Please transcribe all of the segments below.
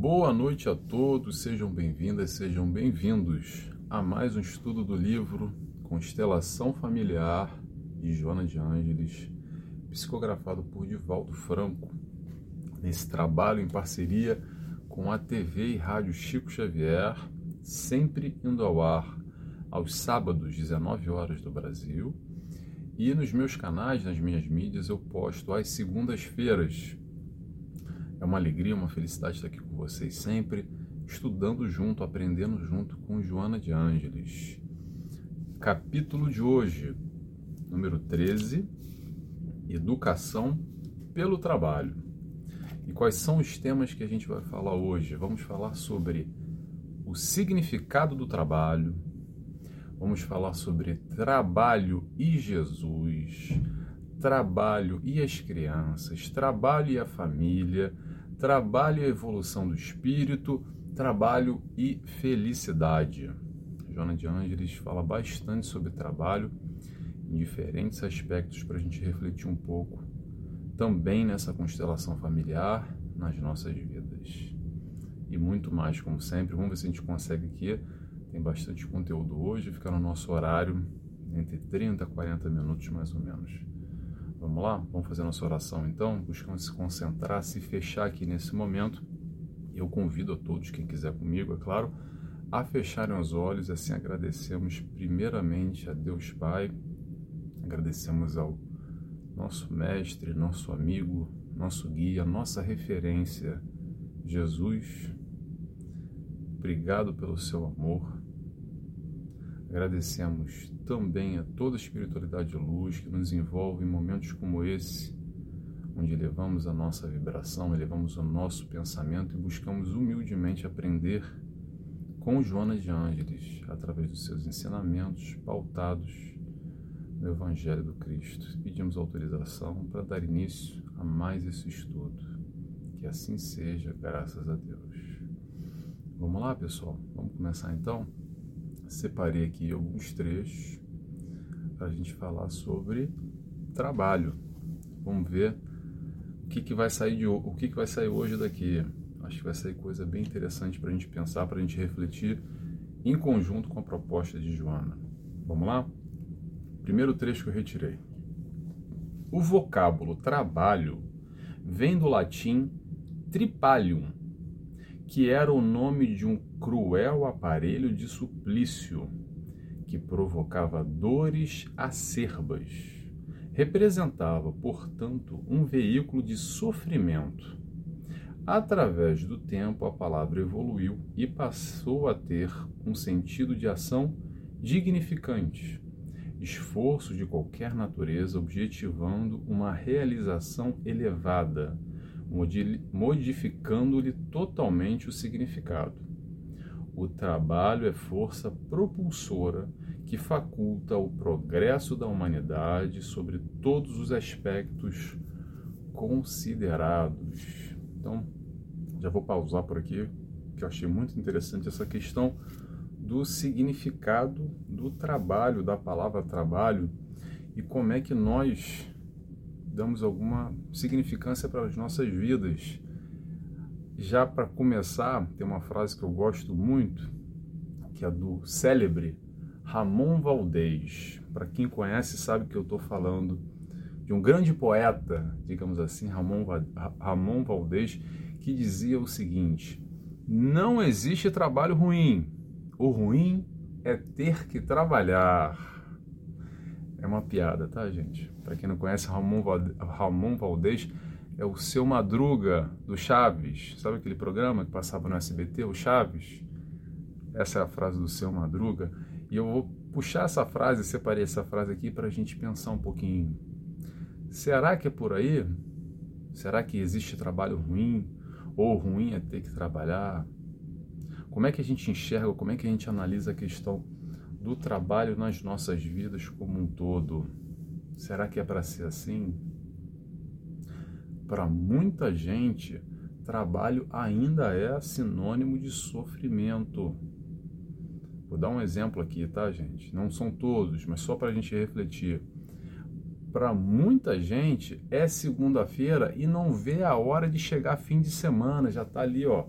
Boa noite a todos, sejam bem-vindas, sejam bem-vindos a mais um estudo do livro Constelação Familiar de Joana de Ângeles, psicografado por Divaldo Franco, nesse trabalho em parceria com a TV e Rádio Chico Xavier, sempre indo ao ar aos sábados, 19 horas do Brasil, e nos meus canais, nas minhas mídias, eu posto às segundas-feiras. É uma alegria, uma felicidade estar aqui vocês sempre, estudando junto, aprendendo junto com Joana de Ângeles. Capítulo de hoje, número 13, Educação pelo Trabalho. E quais são os temas que a gente vai falar hoje? Vamos falar sobre o significado do trabalho, vamos falar sobre trabalho e Jesus, trabalho e as crianças, trabalho e a família, trabalho e evolução do espírito, trabalho e felicidade. Joana de Ângeles fala bastante sobre trabalho em diferentes aspectos para a gente refletir um pouco também nessa constelação familiar, nas nossas vidas. E muito mais, como sempre. Vamos ver se a gente consegue aqui. Tem bastante conteúdo hoje, fica no nosso horário entre 30 a 40 minutos mais ou menos. Vamos lá? Vamos fazer nossa oração então? Buscando se concentrar, se fechar aqui nesse momento. Eu convido a todos, quem quiser comigo, é claro, a fecharem os olhos e assim agradecemos primeiramente a Deus Pai, agradecemos ao nosso mestre, nosso amigo, nosso guia, nossa referência, Jesus. Obrigado pelo seu amor. Agradecemos também a toda a espiritualidade de luz que nos envolve em momentos como esse, onde elevamos a nossa vibração, elevamos o nosso pensamento e buscamos humildemente aprender com Joana de Ângeles, através dos seus ensinamentos pautados no Evangelho do Cristo. Pedimos autorização para dar início a mais esse estudo. Que assim seja, graças a Deus. Vamos lá, pessoal? Vamos começar então? Separei aqui alguns trechos para a gente falar sobre trabalho. Vamos ver o que, que vai sair de o que, que vai sair hoje daqui. Acho que vai sair coisa bem interessante para a gente pensar, para a gente refletir em conjunto com a proposta de Joana. Vamos lá? Primeiro trecho que eu retirei. O vocábulo trabalho vem do latim tripalium, que era o nome de um cruel aparelho de suplício que provocava dores acerbas. Representava, portanto, um veículo de sofrimento Através do tempo, a palavra evoluiu e passou a ter um sentido de ação dignificante, esforço de qualquer natureza objetivando uma realização elevada, modificando-lhe totalmente o significado. O trabalho é força propulsora que faculta o progresso da humanidade sobre todos os aspectos considerados. Então, já vou pausar por aqui, que eu achei muito interessante essa questão do significado do trabalho, da palavra trabalho e como é que nós damos alguma significância para as nossas vidas. Já para começar, tem uma frase que eu gosto muito, que é do célebre Ramon Valdez. Para quem conhece, sabe que eu estou falando de um grande poeta, digamos assim, Ramon, Ramon Valdez, que dizia o seguinte: Não existe trabalho ruim. O ruim é ter que trabalhar. É uma piada, tá, gente? Para quem não conhece, Ramon, Ramon Valdez é o seu Madruga do Chaves. Sabe aquele programa que passava no SBT, o Chaves? Essa é a frase do seu Madruga. E eu vou puxar essa frase, separei essa frase aqui para a gente pensar um pouquinho Será que é por aí? Será que existe trabalho ruim? Ou ruim é ter que trabalhar? Como é que a gente enxerga, como é que a gente analisa a questão do trabalho nas nossas vidas como um todo? Será que é para ser assim? Para muita gente, trabalho ainda é sinônimo de sofrimento. Vou dar um exemplo aqui, tá, gente? Não são todos, mas só para a gente refletir para muita gente é segunda-feira e não vê a hora de chegar fim de semana, já está ali, ó,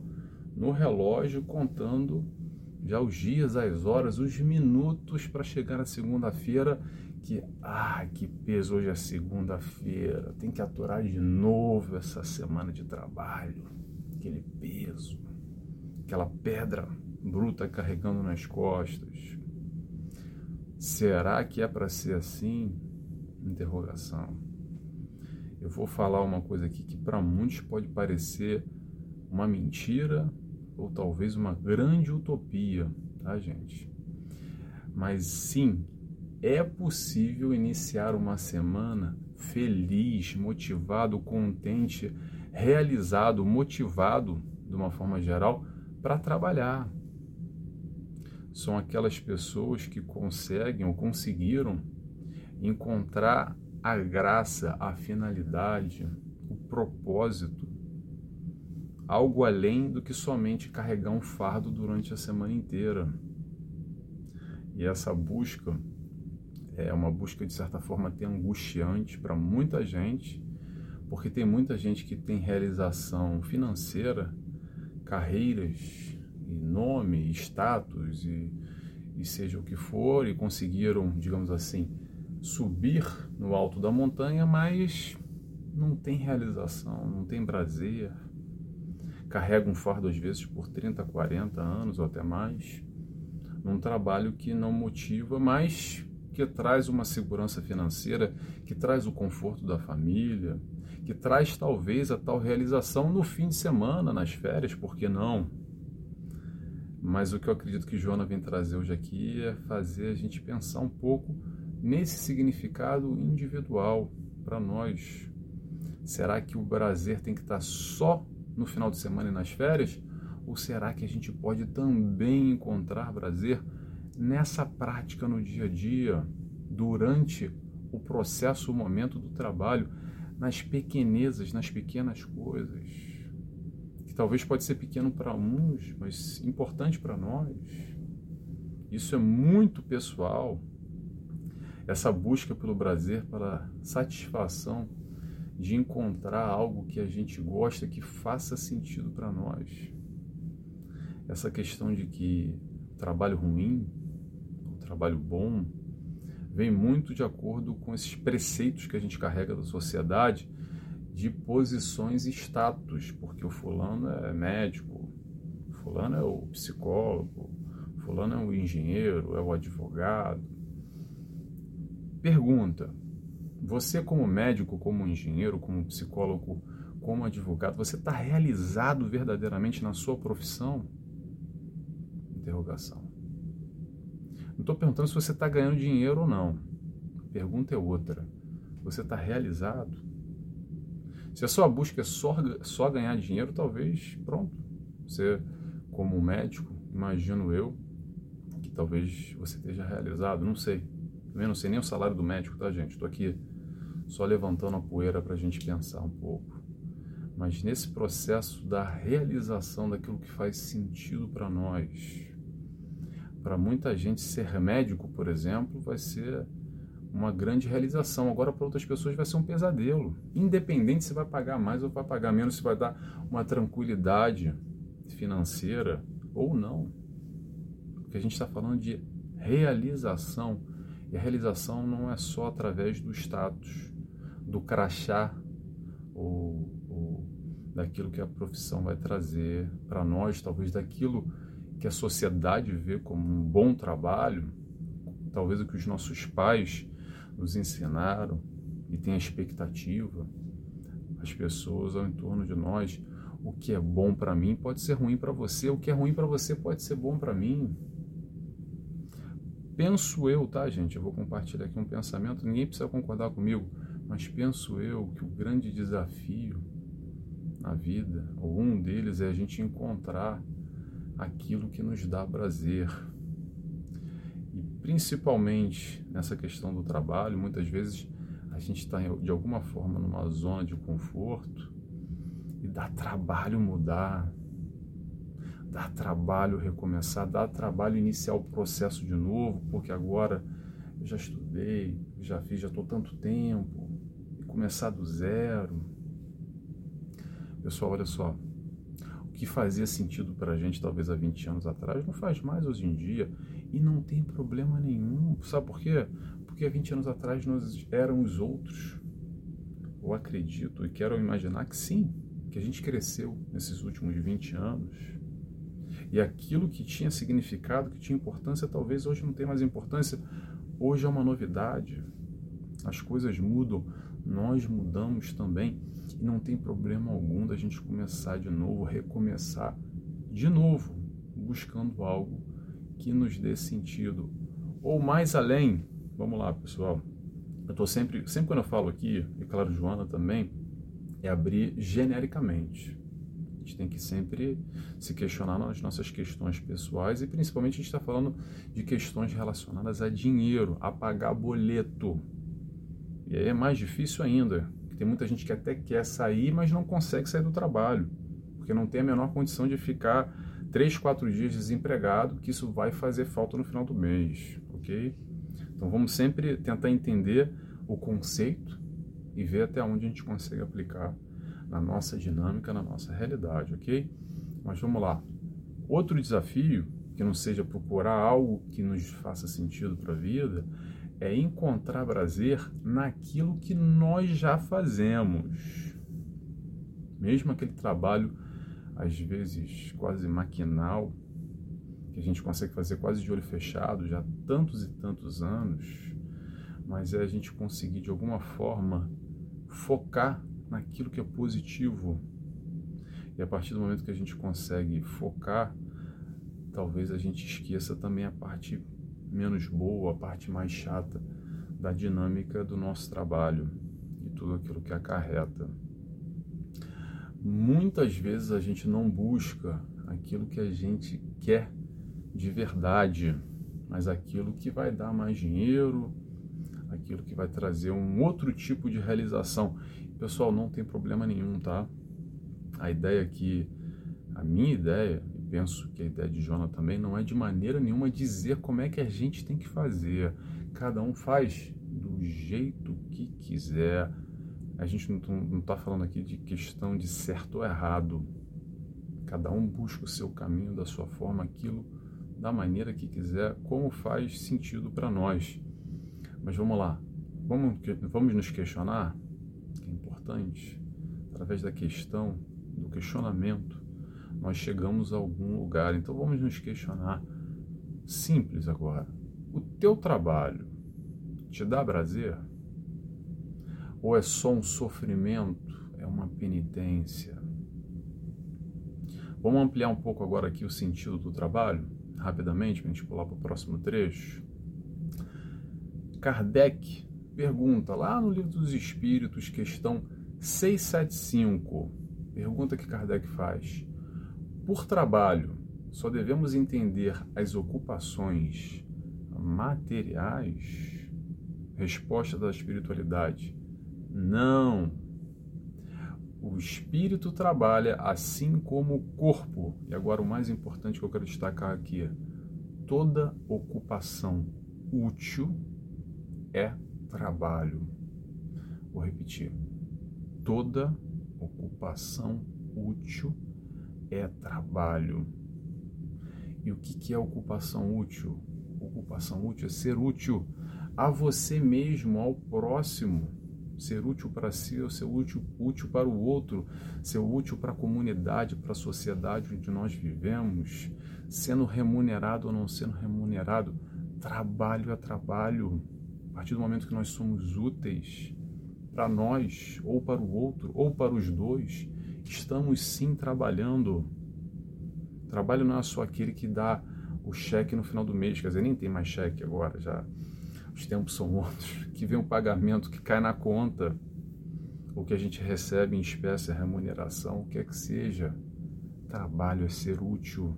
no relógio contando já os dias, as horas, os minutos para chegar na segunda-feira que, ah, que peso, hoje é segunda-feira, tem que aturar de novo essa semana de trabalho, aquele peso, aquela pedra bruta carregando nas costas. Será que é para ser assim? Interrogação. Eu vou falar uma coisa aqui que para muitos pode parecer uma mentira ou talvez uma grande utopia, tá, gente? Mas sim, é possível iniciar uma semana feliz, motivado, contente, realizado, motivado, de uma forma geral, para trabalhar. São aquelas pessoas que conseguem ou conseguiram encontrar a graça, a finalidade, o propósito, algo além do que somente carregar um fardo durante a semana inteira. E essa busca é uma busca de certa forma até angustiante para muita gente, porque tem muita gente que tem realização financeira, carreiras, e nome, status e, e seja o que for, e conseguiram, digamos assim, subir no alto da montanha, mas não tem realização, não tem prazer, carrega um fardo às vezes por 30, 40 anos ou até mais, num trabalho que não motiva, mas que traz uma segurança financeira, que traz o conforto da família, que traz talvez a tal realização no fim de semana, nas férias, por que não? Mas o que eu acredito que Joana vem trazer hoje aqui é fazer a gente pensar um pouco nesse significado individual para nós. Será que o prazer tem que estar só no final de semana e nas férias? Ou será que a gente pode também encontrar prazer nessa prática no dia a dia, durante o processo, o momento do trabalho, nas pequenezas, nas pequenas coisas, que talvez pode ser pequeno para uns, mas importante para nós. Isso é muito pessoal. Essa busca pelo prazer, pela satisfação de encontrar algo que a gente gosta, que faça sentido para nós. Essa questão de que trabalho ruim, trabalho bom, vem muito de acordo com esses preceitos que a gente carrega da sociedade de posições e status, porque o fulano é médico, o fulano é o psicólogo, o fulano é o engenheiro, é o advogado. Pergunta: você como médico, como engenheiro, como psicólogo, como advogado, você está realizado verdadeiramente na sua profissão? Interrogação. Não estou perguntando se você está ganhando dinheiro ou não. A pergunta é outra. Você está realizado? Se a sua busca é só, só ganhar dinheiro, talvez, pronto. Você, como médico, imagino eu, que talvez você esteja realizado, não sei. Também não sei nem o salário do médico, tá, gente? Estou aqui só levantando a poeira para a gente pensar um pouco. Mas nesse processo da realização daquilo que faz sentido para nós, para muita gente, ser médico, por exemplo, vai ser uma grande realização. Agora, para outras pessoas, vai ser um pesadelo. Independente se vai pagar mais ou vai pagar menos, se vai dar uma tranquilidade financeira ou não. Porque a gente está falando de realização. E a realização não é só através do status, do crachá ou, ou daquilo que a profissão vai trazer para nós, talvez daquilo que a sociedade vê como um bom trabalho, talvez o que os nossos pais nos ensinaram e tem a expectativa, as pessoas ao entorno de nós, o que é bom para mim pode ser ruim para você, o que é ruim para você pode ser bom para mim. Penso eu, tá, gente? Eu vou compartilhar aqui um pensamento, ninguém precisa concordar comigo, mas penso eu que o grande desafio na vida, ou um deles, é a gente encontrar aquilo que nos dá prazer. E principalmente nessa questão do trabalho, muitas vezes a gente está de alguma forma numa zona de conforto e dá trabalho mudar, dá trabalho recomeçar, dá trabalho iniciar o processo de novo, porque agora eu já estudei, já fiz, já estou tanto tempo, começar do zero. Pessoal, olha só, que fazia sentido para a gente talvez há 20 anos atrás não faz mais hoje em dia e não tem problema nenhum. Sabe por quê? Porque há 20 anos atrás nós éramos outros. Eu acredito e quero imaginar que sim, que a gente cresceu nesses últimos 20 anos. E aquilo que tinha significado, que tinha importância, talvez hoje não tenha mais importância. Hoje é uma novidade. As coisas mudam, nós mudamos também. E não tem problema algum da gente começar de novo, recomeçar de novo, buscando algo que nos dê sentido. Ou mais além, vamos lá, pessoal. Eu estou sempre, sempre quando eu falo aqui, e claro, Joana também, é abrir genericamente. A gente tem que sempre se questionar nas nossas questões pessoais e principalmente a gente está falando de questões relacionadas a dinheiro, a pagar boleto. E aí é mais difícil ainda, tem muita gente que até quer sair, mas não consegue sair do trabalho, porque não tem a menor condição de ficar três, quatro dias desempregado, que isso vai fazer falta no final do mês, ok? Então vamos sempre tentar entender o conceito e ver até onde a gente consegue aplicar na nossa dinâmica, na nossa realidade, ok? Mas vamos lá. Outro desafio, que não seja procurar algo que nos faça sentido para a vida, é encontrar prazer naquilo que nós já fazemos. Mesmo aquele trabalho, às vezes quase maquinal, que a gente consegue fazer quase de olho fechado já há tantos e tantos anos, mas é a gente conseguir de alguma forma focar naquilo que é positivo. E a partir do momento que a gente consegue focar, talvez a gente esqueça também a parte menos boa, a parte mais chata da dinâmica do nosso trabalho e tudo aquilo que acarreta. Muitas vezes a gente não busca aquilo que a gente quer de verdade, mas aquilo que vai dar mais dinheiro, aquilo que vai trazer um outro tipo de realização. Pessoal, não tem problema nenhum, tá? A ideia aqui, a minha ideia penso que a ideia de Jona também não é de maneira nenhuma dizer como é que a gente tem que fazer. Cada um faz do jeito que quiser. A gente não está falando aqui de questão de certo ou errado. Cada um busca o seu caminho da sua forma, aquilo da maneira que quiser, como faz sentido para nós. Mas vamos lá, vamos, vamos nos questionar, que é importante, através da questão, do questionamento nós chegamos a algum lugar. Então vamos nos questionar. Simples agora. O teu trabalho te dá prazer? Ou é só um sofrimento? É uma penitência? Vamos ampliar um pouco agora aqui o sentido do trabalho, rapidamente, para a gente pular para o próximo trecho. Kardec pergunta lá no Livro dos Espíritos, questão 675. Pergunta que Kardec faz: por trabalho, só devemos entender as ocupações materiais? Resposta da espiritualidade: não. O espírito trabalha assim como o corpo. E agora o mais importante que eu quero destacar aqui: toda ocupação útil é trabalho. Vou repetir. Toda ocupação útil é é trabalho. E o que é ocupação útil? Ocupação útil é ser útil a você mesmo, ao próximo. Ser útil para si ou ser útil, útil para o outro, ser útil para a comunidade, para a sociedade onde nós vivemos, sendo remunerado ou não sendo remunerado. Trabalho é trabalho. A partir do momento que nós somos úteis para nós, ou para o outro, ou para os dois, estamos sim trabalhando. Trabalho não é só aquele que dá o cheque no final do mês, quer dizer, nem tem mais cheque agora, já os tempos são outros, que vem um pagamento que cai na conta, ou que a gente recebe em espécie, remuneração, o que é que seja. Trabalho é ser útil.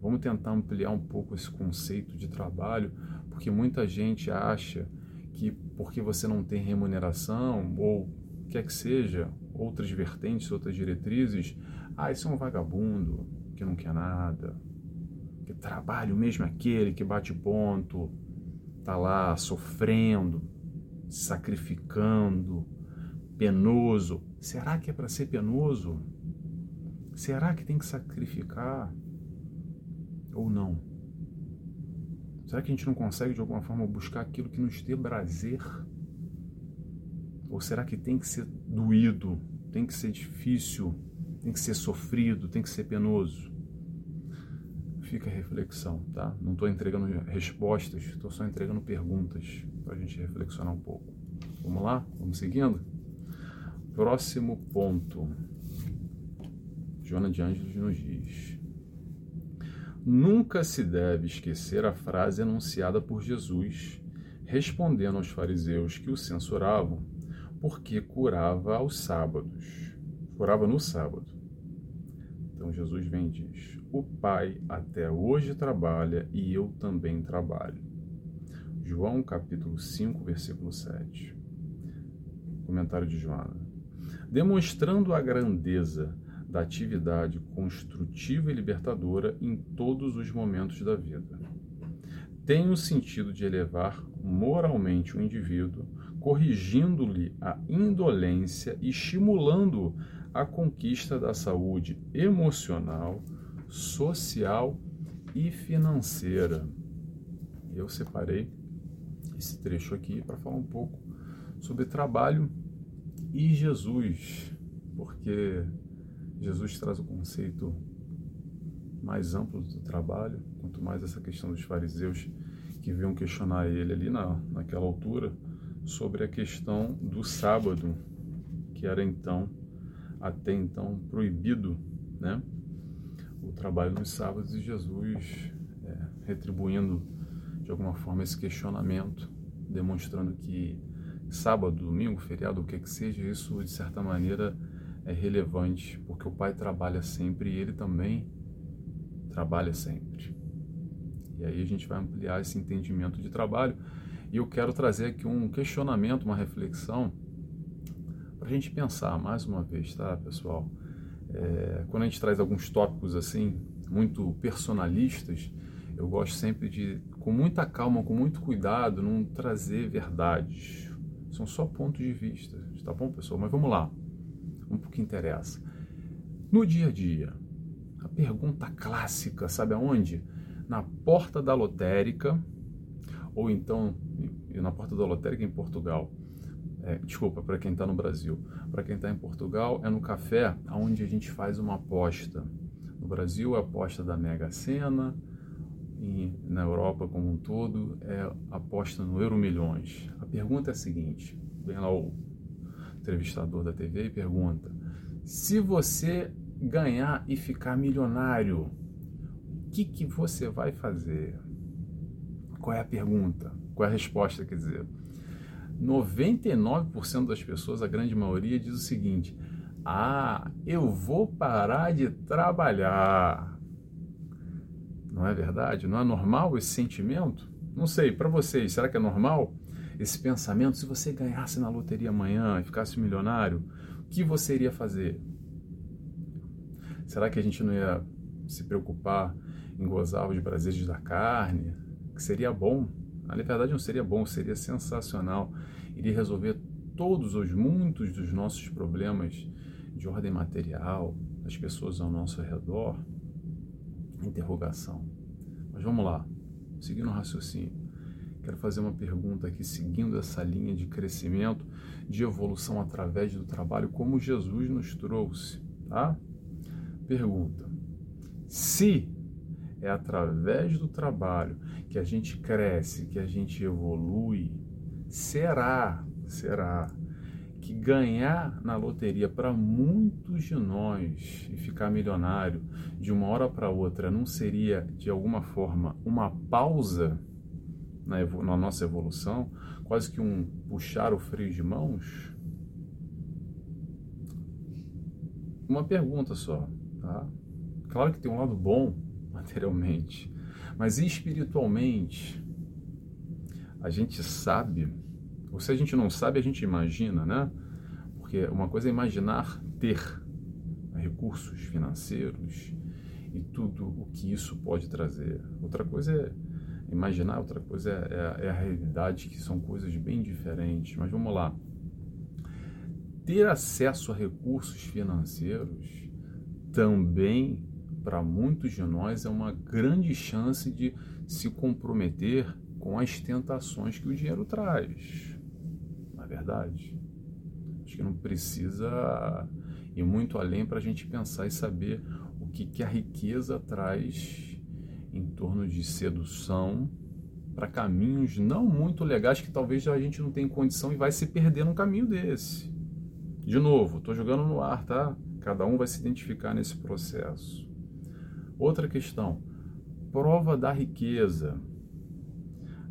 Vamos tentar ampliar um pouco esse conceito de trabalho, porque muita gente acha que porque você não tem remuneração, ou quer que seja, outras vertentes, outras diretrizes, ah, isso é um vagabundo que não quer nada, que trabalha o mesmo aquele que bate ponto, tá lá sofrendo, sacrificando, penoso. Será que é para ser penoso? Será que tem que sacrificar ou não? Será que a gente não consegue de alguma forma buscar aquilo que nos dê prazer? Ou será que tem que ser doído, tem que ser difícil, tem que ser sofrido, tem que ser penoso? Fica a reflexão, tá? Não estou entregando respostas, estou só entregando perguntas para a gente reflexionar um pouco. Vamos lá? Vamos seguindo? Próximo ponto. Joana de Ângeles nos diz: Nunca se deve esquecer a frase anunciada por Jesus, respondendo aos fariseus que o censuravam, porque curava aos sábados. Curava no sábado. Então Jesus vem e diz: O Pai até hoje trabalha e eu também trabalho. João capítulo 5, versículo 7. Comentário de Joana. Demonstrando a grandeza da atividade construtiva e libertadora em todos os momentos da vida. Tem o sentido de elevar moralmente o indivíduo, corrigindo-lhe a indolência e estimulando a conquista da saúde emocional, social e financeira. Eu separei esse trecho aqui para falar um pouco sobre trabalho e Jesus, porque Jesus traz o conceito mais amplo do trabalho, quanto mais essa questão dos fariseus que vinham questionar ele ali na, naquela altura sobre a questão do sábado, que era então, até então, proibido, né? O trabalho nos sábados e Jesus é, retribuindo de alguma forma esse questionamento, demonstrando que sábado, domingo, feriado, o que que seja, isso de certa maneira é relevante, porque o pai trabalha sempre e ele também trabalha sempre. E aí a gente vai ampliar esse entendimento de trabalho. E eu quero trazer aqui um questionamento, uma reflexão, para a gente pensar mais uma vez, tá, pessoal? É, quando a gente traz alguns tópicos assim, muito personalistas, eu gosto sempre de, com muita calma, com muito cuidado, não trazer verdades. São só pontos de vista, tá bom, pessoal? Mas vamos lá um pouco que interessa. No dia a dia, a pergunta clássica, sabe aonde? Na porta da lotérica, ou então na porta da lotérica em Portugal. É, desculpa, para quem está no Brasil. Para quem está em Portugal, é no café onde a gente faz uma aposta. No Brasil, é a aposta da Mega Sena, e na Europa como um todo, é aposta no Euro Milhões. A pergunta é a seguinte: vem lá o entrevistador da TV e pergunta: se você ganhar e ficar milionário, o que, que você vai fazer? Qual é a pergunta? Qual é a resposta? Quer dizer, 99% das pessoas, a grande maioria, diz o seguinte: Ah, eu vou parar de trabalhar. Não é verdade? Não é normal esse sentimento? Não sei, para vocês, será que é normal? esse pensamento, se você ganhasse na loteria amanhã e ficasse milionário, o que você iria fazer? Será que a gente não ia se preocupar em gozar os prazeres da carne? Que seria bom. Na verdade, não seria bom, seria sensacional. Iria resolver todos os muitos dos nossos problemas de ordem material, das pessoas ao nosso redor. Interrogação. Mas vamos lá, seguindo o raciocínio. Quero fazer uma pergunta aqui, seguindo essa linha de crescimento, de evolução através do trabalho, como Jesus nos trouxe, tá? Pergunta: se é através do trabalho que a gente cresce, que a gente evolui, será, será que ganhar na loteria para muitos de nós e ficar milionário de uma hora para outra não seria de alguma forma uma pausa? na, na nossa evolução, quase que um puxar o freio de mãos? Uma pergunta só, tá? Claro que tem um lado bom materialmente, mas espiritualmente a gente sabe, ou se a gente não sabe, a gente imagina, né? Porque uma coisa é imaginar ter recursos financeiros e tudo o que isso pode trazer. Outra coisa é Imaginar outra coisa é, é, é a realidade, que são coisas bem diferentes. Mas vamos lá. Ter acesso a recursos financeiros também para muitos de nós é uma grande chance de se comprometer com as tentações que o dinheiro traz. Na é verdade, acho que não precisa ir muito além para a gente pensar e saber o que, que a riqueza traz em torno de sedução para caminhos não muito legais que talvez a gente não tenha condição e vai se perder num caminho desse. De novo, estou jogando no ar, tá? Cada um vai se identificar nesse processo. Outra questão, prova da riqueza.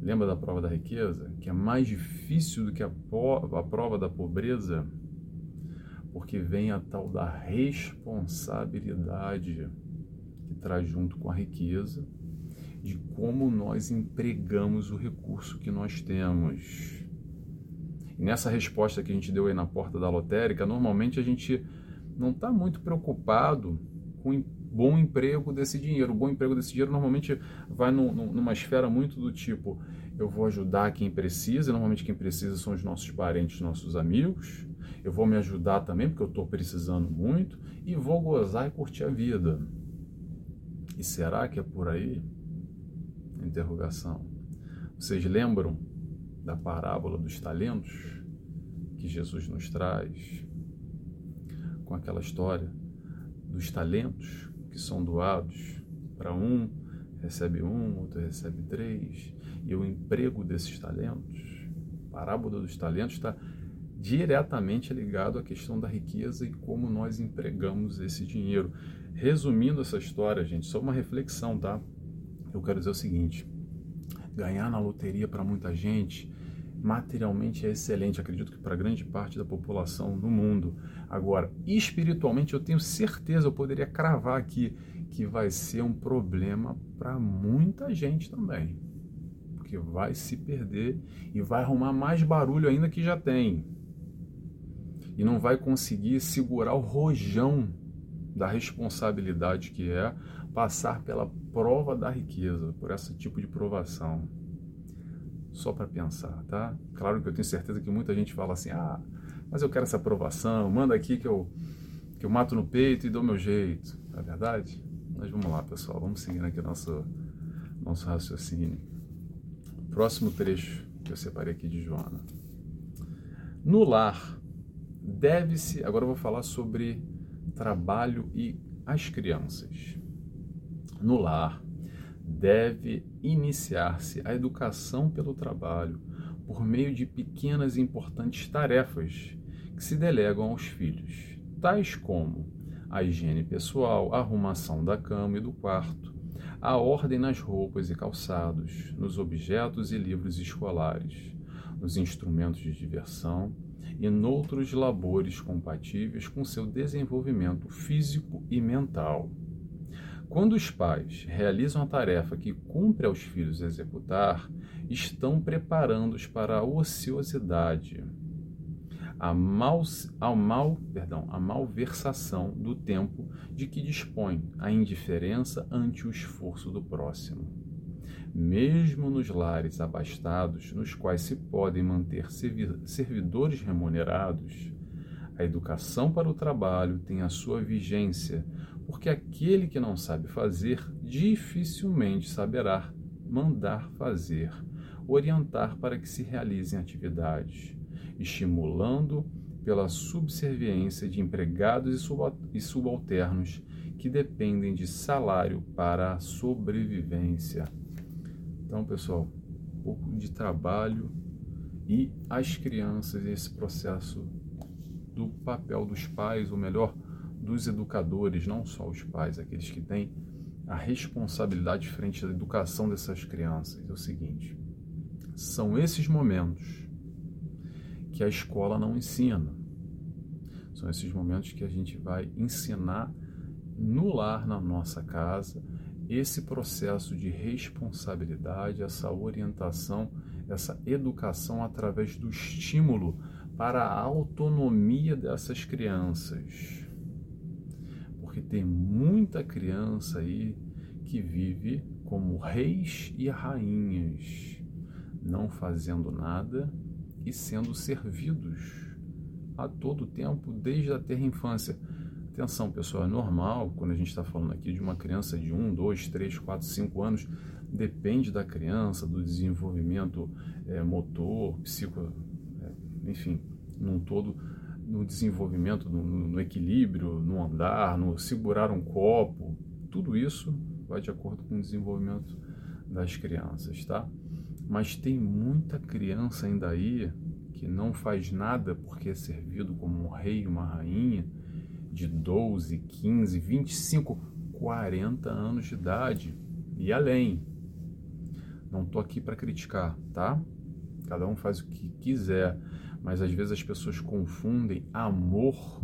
Lembra da prova da riqueza? Que é mais difícil do que a, a prova da pobreza? Porque vem a tal da responsabilidade que traz junto com a riqueza de como nós empregamos o recurso que nós temos. E nessa resposta que a gente deu aí na porta da lotérica, normalmente a gente não está muito preocupado com o bom emprego desse dinheiro. O bom emprego desse dinheiro normalmente vai no, no, numa esfera muito do tipo: eu vou ajudar quem precisa, normalmente quem precisa são os nossos parentes, nossos amigos. Eu vou me ajudar também, porque eu estou precisando muito, e vou gozar e curtir a vida. E será que é por aí? Interrogação. Vocês lembram da parábola dos talentos que Jesus nos traz? Com aquela história dos talentos que são doados para um recebe um, outro recebe três, e o emprego desses talentos, a parábola dos talentos está diretamente ligado à questão da riqueza e como nós empregamos esse dinheiro. Resumindo essa história, gente, só uma reflexão, tá? eu quero dizer o seguinte: ganhar na loteria para muita gente materialmente é excelente, acredito que para grande parte da população no mundo. Agora, espiritualmente, eu tenho certeza, eu poderia cravar aqui, que vai ser um problema para muita gente também. Porque vai se perder e vai arrumar mais barulho ainda que já tem. E não vai conseguir segurar o rojão da responsabilidade que é passar pela prova da riqueza, por esse tipo de provação. Só para pensar, tá? Claro que eu tenho certeza que muita gente fala assim: ah, mas eu quero essa aprovação, manda aqui que eu, que eu mato no peito e dou meu jeito. Não é verdade? Mas vamos lá, pessoal, vamos seguindo aqui nosso, nosso raciocínio. Próximo trecho que eu separei aqui de Joana. No lar, deve-se. Agora eu vou falar sobre trabalho e as crianças no lar, deve iniciar-se a educação pelo trabalho por meio de pequenas e importantes tarefas se delegam aos filhos, tais como a higiene pessoal, a arrumação da cama e do quarto, a ordem nas roupas e calçados, nos objetos e livros escolares, nos instrumentos de diversão e noutros labores compatíveis com seu desenvolvimento físico e mental. Quando os pais realizam a tarefa que cumpre aos filhos executar, estão preparando-os para a ociosidade, a, mal, a, mal, perdão, a malversação do tempo de que dispõe, a indiferença ante o esforço do próximo. Mesmo nos lares abastados, nos quais se podem manter servidores remunerados, a educação para o trabalho tem a sua vigência porque aquele que não sabe fazer dificilmente saberá mandar fazer, orientar para que se realizem atividades, estimulando pela subserviência de empregados e subalternos que dependem de salário para a sobrevivência. Então, pessoal, um pouco de trabalho e as crianças, esse processo do papel dos pais, ou melhor, dos educadores, não só os pais, aqueles que têm a responsabilidade frente à educação dessas crianças. É o seguinte: são esses momentos que a escola não ensina. São esses momentos que a gente vai ensinar no lar, na nossa casa, esse processo de responsabilidade, essa orientação, essa educação através do estímulo para a autonomia dessas crianças porque tem muita criança aí que vive como reis e rainhas, não fazendo nada e sendo servidos a todo tempo desde a terra infância. Atenção, pessoal, é normal quando a gente está falando aqui de uma criança de 1, 2, 3, 4, 5 anos, depende da criança, do desenvolvimento é, motor, psico, é, enfim, num todo, no desenvolvimento, no, no, equilíbrio, no andar, no segurar um copo, tudo isso vai de acordo com o desenvolvimento das crianças, tá? Mas tem muita criança ainda aí que não faz nada porque é servido como um rei, uma rainha, de 12, 15, 25, 40 anos de idade e além. Não tô aqui para criticar, tá? Cada um faz o que quiser, mas às vezes as pessoas confundem amor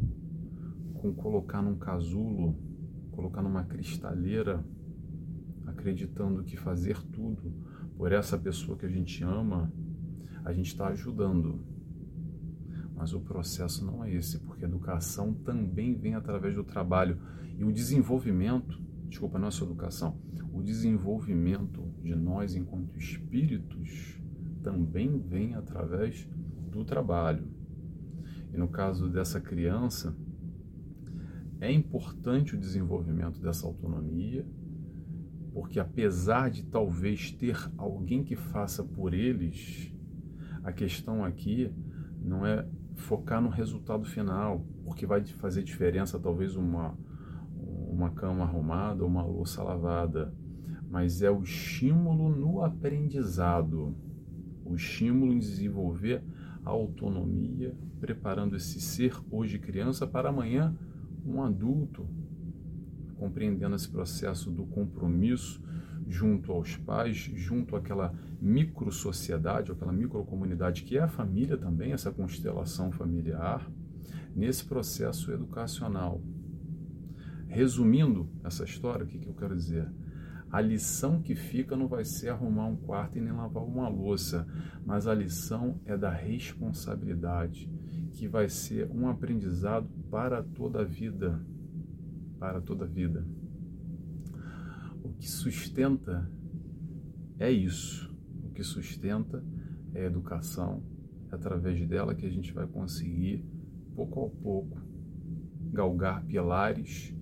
com colocar num casulo, colocar numa cristaleira, acreditando que fazer tudo por essa pessoa que a gente ama, a gente está ajudando. Mas o processo não é esse, porque a educação também vem através do trabalho. E o desenvolvimento, desculpa, não é só educação, o desenvolvimento de nós enquanto espíritos também vem através do trabalho. E no caso dessa criança, é importante o desenvolvimento dessa autonomia, porque apesar de talvez ter alguém que faça por eles, a questão aqui não é focar no resultado final, porque vai fazer diferença talvez uma, uma cama arrumada uma louça lavada, mas é o estímulo no aprendizado, o estímulo em desenvolver a autonomia, preparando esse ser hoje criança para amanhã um adulto, compreendendo esse processo do compromisso junto aos pais, junto àquela micro sociedade, aquela micro comunidade que é a família também, essa constelação familiar, nesse processo educacional. Resumindo essa história, o que, que eu quero dizer? A lição que fica não vai ser arrumar um quarto e nem lavar uma louça, mas a lição é da responsabilidade, que vai ser um aprendizado para toda a vida. Para toda a vida. O que sustenta é isso que sustenta é a educação. É através dela que a gente vai conseguir, pouco a pouco, galgar pilares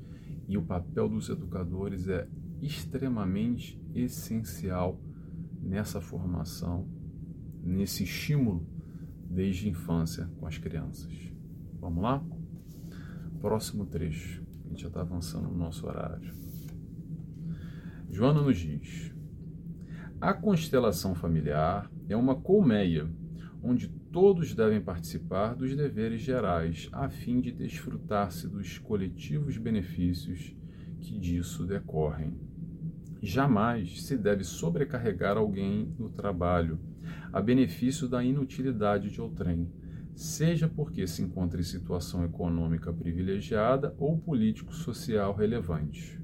e o papel dos educadores é extremamente essencial nessa formação, nesse estímulo desde a infância com as crianças. Vamos lá? Próximo trecho. A gente já está avançando no nosso horário. Joana nos diz: a constelação familiar é uma colmeia, onde todos devem participar dos deveres gerais, a fim de desfrutar-se dos coletivos benefícios que disso decorrem. Jamais se deve sobrecarregar alguém no trabalho, a benefício da inutilidade de outrem, seja porque se encontra em situação econômica privilegiada ou político-social relevante.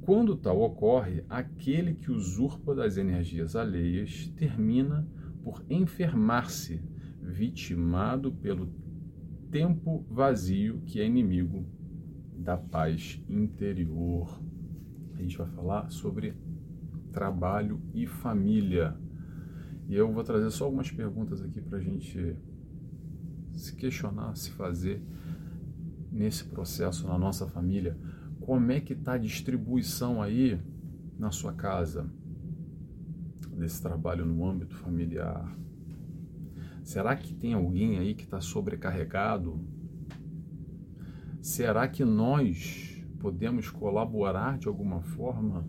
Quando tal ocorre, aquele que usurpa das energias alheias termina por enfermar-se, vitimado pelo tempo vazio que é inimigo da paz interior. A gente vai falar sobre trabalho e família. E eu vou trazer só algumas perguntas aqui para a gente se questionar, se fazer nesse processo na nossa família como é que está a distribuição aí na sua casa desse trabalho no âmbito familiar? Será que tem alguém aí que está sobrecarregado? Será que nós podemos colaborar de alguma forma?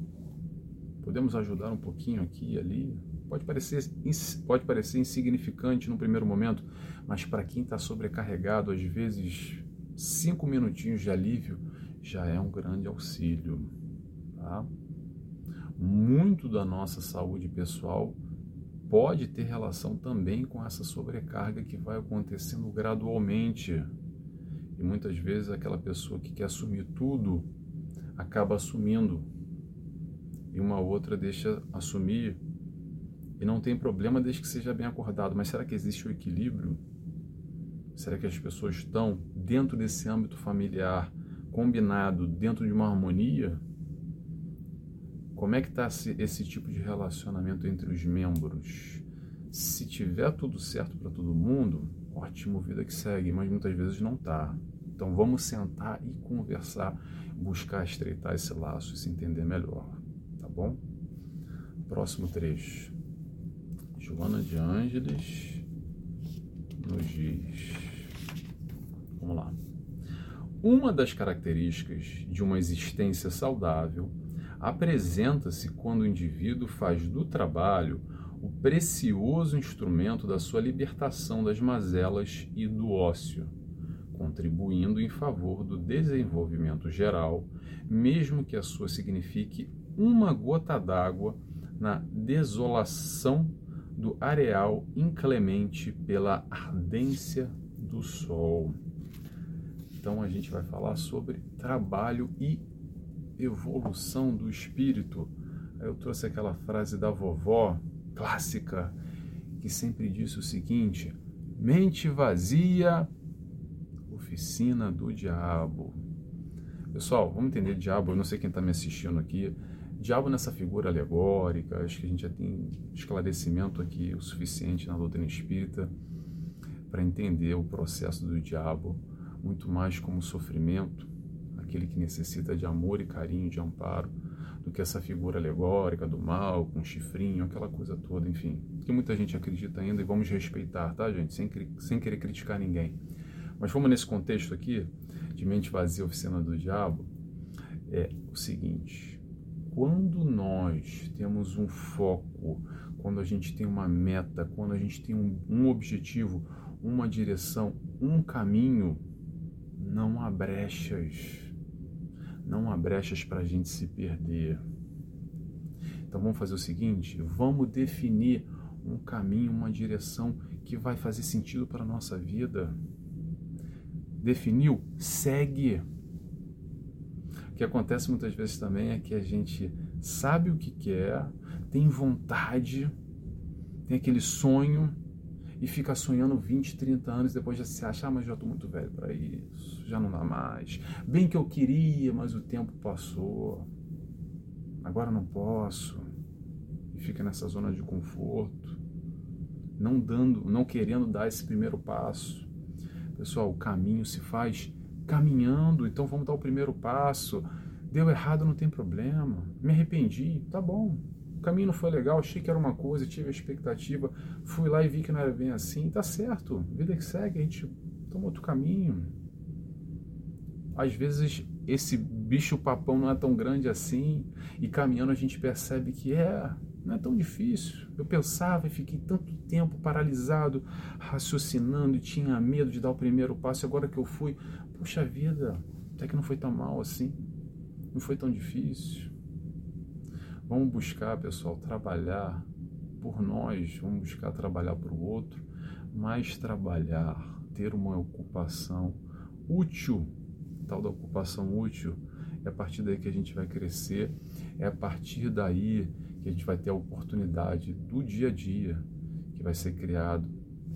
Podemos ajudar um pouquinho aqui e ali? Pode parecer, pode parecer insignificante no primeiro momento, mas para quem está sobrecarregado, às vezes cinco minutinhos de alívio já é um grande auxílio. Tá? Muito da nossa saúde pessoal pode ter relação também com essa sobrecarga que vai acontecendo gradualmente. E muitas vezes aquela pessoa que quer assumir tudo acaba assumindo e uma outra deixa assumir e não tem problema desde que seja bem acordado. Mas será que existe o equilíbrio? Será que as pessoas estão dentro desse âmbito familiar combinado dentro de uma harmonia, como é que está esse tipo de relacionamento entre os membros? Se tiver tudo certo para todo mundo, ótimo, vida que segue, mas muitas vezes não está. Então vamos sentar e conversar, buscar estreitar esse laço e se entender melhor, tá bom? Próximo trecho. Joana de Ângeles nos diz. Vamos lá. Uma das características de uma existência saudável apresenta-se quando o indivíduo faz do trabalho o precioso instrumento da sua libertação das mazelas e do ócio contribuindo em favor do desenvolvimento geral, mesmo que a sua signifique uma gota d'água na desolação do areal inclemente pela ardência do sol. Então a gente vai falar sobre trabalho e evolução do espírito. Eu trouxe aquela frase da vovó clássica que sempre disse o seguinte: mente vazia oficina do diabo. Pessoal, vamos entender diabo, eu não sei quem está me assistindo aqui. Diabo nessa figura alegórica, acho que a gente já tem esclarecimento aqui o suficiente na doutrina espírita para entender o processo do diabo, muito mais como sofrimento, aquele que necessita de amor e carinho, de amparo, do que essa figura alegórica do mal, com chifrinho, aquela coisa toda, enfim, que muita gente acredita ainda e vamos respeitar, tá, gente? Sem, sem querer criticar ninguém. Mas vamos nesse contexto aqui, de mente vazia, oficina do diabo, é o seguinte: quando nós temos um foco, quando a gente tem uma meta, quando a gente tem um, um objetivo, uma direção, um caminho, não há brechas. Não há brechas para a gente se perder. Então vamos fazer o seguinte: vamos definir um caminho, uma direção que vai fazer sentido para a nossa vida definiu, segue. Que acontece muitas vezes também é que a gente sabe o que quer, tem vontade, tem aquele sonho e fica sonhando 20, 30 anos depois já se acha, ah, mas já estou muito velho para isso, já não dá mais. Bem que eu queria, mas o tempo passou. Agora não posso. E fica nessa zona de conforto, não dando, não querendo dar esse primeiro passo. Pessoal, o caminho se faz caminhando, então vamos dar o primeiro passo. Deu errado, não tem problema. Me arrependi, tá bom. O caminho não foi legal, achei que era uma coisa, tive a expectativa, fui lá e vi que não era bem assim, tá certo. Vida que segue, a gente toma outro caminho. Às vezes esse bicho papão não é tão grande assim, e caminhando a gente percebe que é, não é tão difícil. Eu pensava e fiquei tanto tempo paralisado, raciocinando e tinha medo de dar o primeiro passo. Agora que eu fui, puxa vida, até que não foi tão mal assim. Não foi tão difícil. Vamos buscar, pessoal, trabalhar por nós, vamos buscar trabalhar para o outro, mas trabalhar, ter uma ocupação útil, tal da ocupação útil, é a partir daí que a gente vai crescer, é a partir daí que a gente vai ter a oportunidade do dia a dia que vai ser criado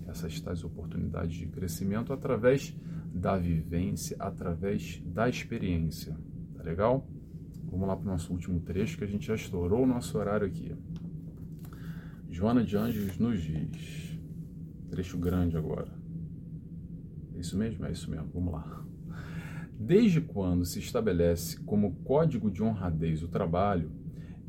essas tais oportunidades de crescimento através da vivência, através da experiência. Tá legal? Vamos lá para o nosso último trecho que a gente já estourou o nosso horário aqui. Joana de Anjos nos diz, trecho grande agora. É isso mesmo? É isso mesmo. Vamos lá. Desde quando se estabelece como código de honradez o trabalho,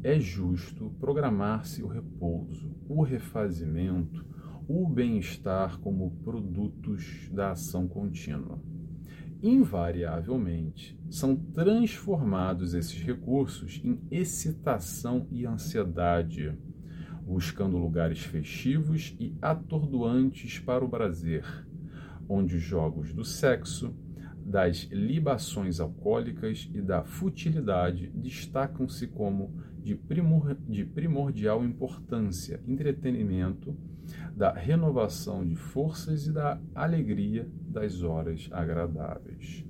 é justo programar-se o repouso, o refazimento, o bem-estar como produtos da ação contínua. Invariavelmente, são transformados esses recursos em excitação e ansiedade, buscando lugares festivos e atordoantes para o prazer, onde os jogos do sexo, das libações alcoólicas e da futilidade destacam-se como de, de primordial importância, entretenimento, da renovação de forças e da alegria das horas agradáveis.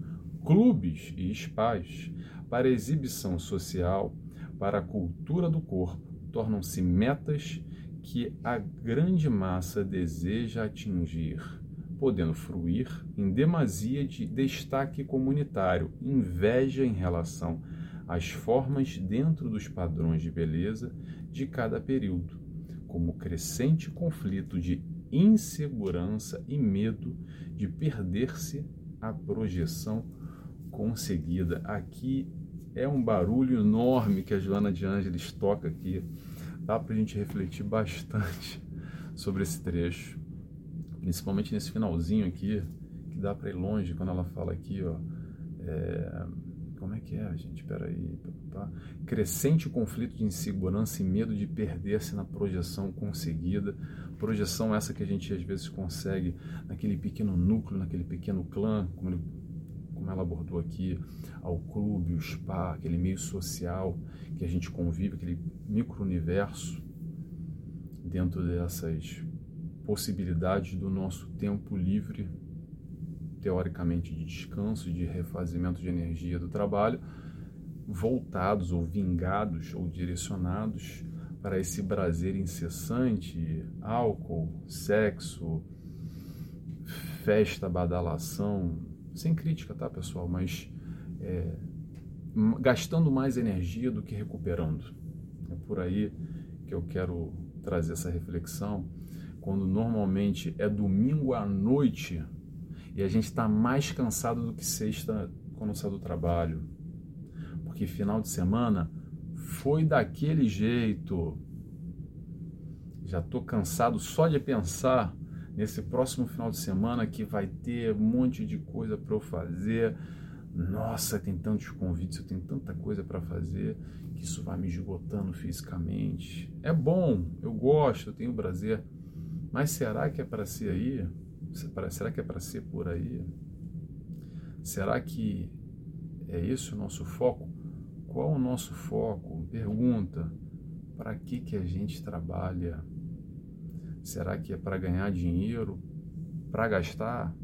Clubes e spas para exibição social, para a cultura do corpo, tornam-se metas que a grande massa deseja atingir, podendo fruir em demasia de destaque comunitário, inveja em relação as formas dentro dos padrões de beleza de cada período, como crescente conflito de insegurança e medo de perder-se a projeção conseguida. Aqui é um barulho enorme que a Joana de Ângeles toca aqui. Dá para a gente refletir bastante sobre esse trecho, principalmente nesse finalzinho aqui, que dá para ir longe quando ela fala aqui, ó. É, como é que é, gente? Espera aí. Crescente conflito de insegurança e medo de perder-se na projeção conseguida. Projeção essa que a gente às vezes consegue naquele pequeno núcleo, naquele pequeno clã, como, ele, como ela abordou aqui, ao clube, o spa, aquele meio social que a gente convive, aquele micro-universo dentro dessas possibilidades do nosso tempo livre teoricamente de descanso, de refazimento de energia do trabalho, voltados ou vingados ou direcionados para esse prazer incessante, álcool, sexo, festa, badalação, sem crítica, tá, pessoal? Mas é, gastando mais energia do que recuperando. É por aí que eu quero trazer essa reflexão. Quando normalmente é domingo à noite e a gente está mais cansado do que sexta quando sai do trabalho. Porque final de semana foi daquele jeito. Já estou cansado só de pensar nesse próximo final de semana que vai ter um monte de coisa para eu fazer. Nossa, tem tantos convites, eu tenho tanta coisa para fazer que isso vai me esgotando fisicamente. É bom, eu gosto, eu tenho prazer. Mas será que é para ser aí? Será que é para ser por aí? Será que é esse o nosso foco? Qual o nosso foco? Pergunta: para que, que a gente trabalha? Será que é para ganhar dinheiro? Para gastar?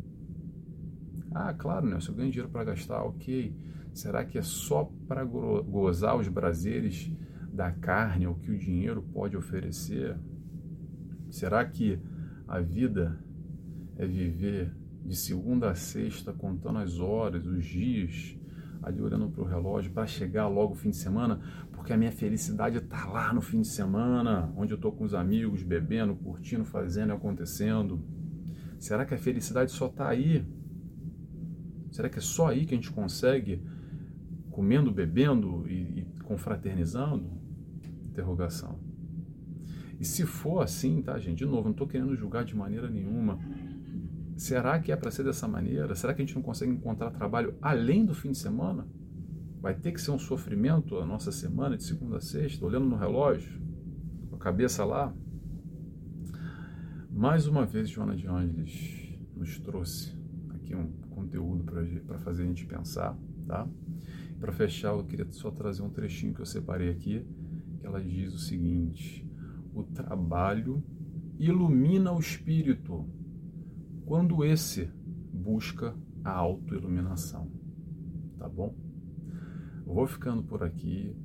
Ah, claro, né? Se eu ganho dinheiro para gastar, ok. Será que é só para gozar os prazeres da carne, o que o dinheiro pode oferecer? Será que a vida é viver de segunda a sexta contando as horas, os dias, ali olhando para o relógio para chegar logo o fim de semana, porque a minha felicidade está lá no fim de semana, onde eu estou com os amigos, bebendo, curtindo, fazendo e acontecendo. Será que a felicidade só está aí? Será que é só aí que a gente consegue comendo, bebendo e, e confraternizando? Interrogação. E se for assim, tá, gente? De novo, não estou querendo julgar de maneira nenhuma Será que é para ser dessa maneira? Será que a gente não consegue encontrar trabalho além do fim de semana? Vai ter que ser um sofrimento a nossa semana de segunda a sexta, olhando no relógio, com a cabeça lá? Mais uma vez, Joana de Ângeles nos trouxe aqui um conteúdo para fazer a gente pensar, tá? Para fechar, eu queria só trazer um trechinho que eu separei aqui, que ela diz o seguinte: o trabalho ilumina o espírito quando esse busca a autoiluminação. Tá bom? Vou ficando por aqui.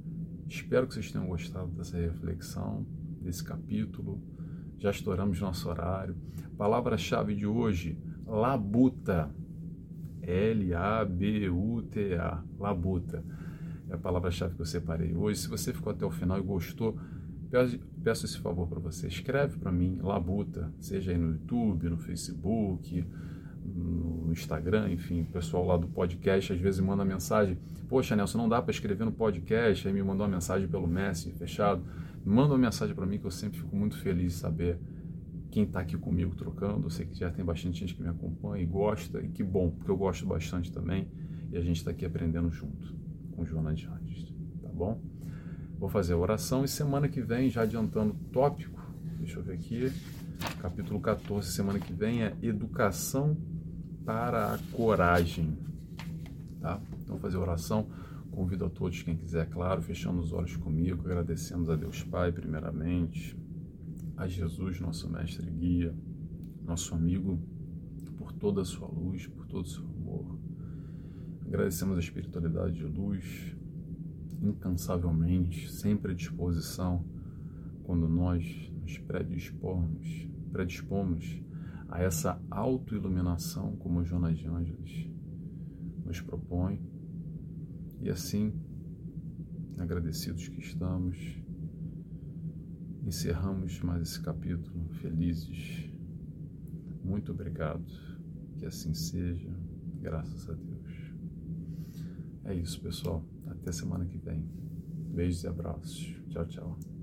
Espero que vocês tenham gostado dessa reflexão, desse capítulo. Já estouramos nosso horário. Palavra-chave de hoje: labuta. L-A-B-U-T-A. Labuta. É a palavra-chave que eu separei hoje. Se você ficou até o final e gostou, peço esse favor para você. Escreve para mim, Labuta, seja aí no YouTube, no Facebook, no Instagram, enfim, o pessoal lá do podcast às vezes manda mensagem. Poxa, Nelson, não dá para escrever no podcast. Aí me mandou uma mensagem pelo Messenger fechado. Manda uma mensagem para mim que eu sempre fico muito feliz de saber quem está aqui comigo trocando. Eu sei que já tem bastante gente que me acompanha e gosta, e que bom, porque eu gosto bastante também. E a gente está aqui aprendendo junto com Joana de Andes, tá bom? Vou fazer a oração e semana que vem, já adiantando tópico, deixa eu ver aqui, capítulo 14, semana que vem é Educação para a Coragem. Tá? Então, vou fazer a oração. Convido a todos, quem quiser, claro, fechando os olhos comigo, agradecemos a Deus Pai, primeiramente, a Jesus, nosso mestre e guia, nosso amigo, por toda a sua luz, por todo o seu amor. Agradecemos a espiritualidade de luz, incansavelmente, sempre à disposição, quando nós nos predispomos, predispomos a essa autoiluminação, como Jonas de Ângeles nos propõe. E assim, agradecidos que estamos, encerramos mais esse capítulo felizes. Muito obrigado. Que assim seja. Graças a Deus. É isso, pessoal. Até semana que vem. Beijos e abraços. Tchau, tchau.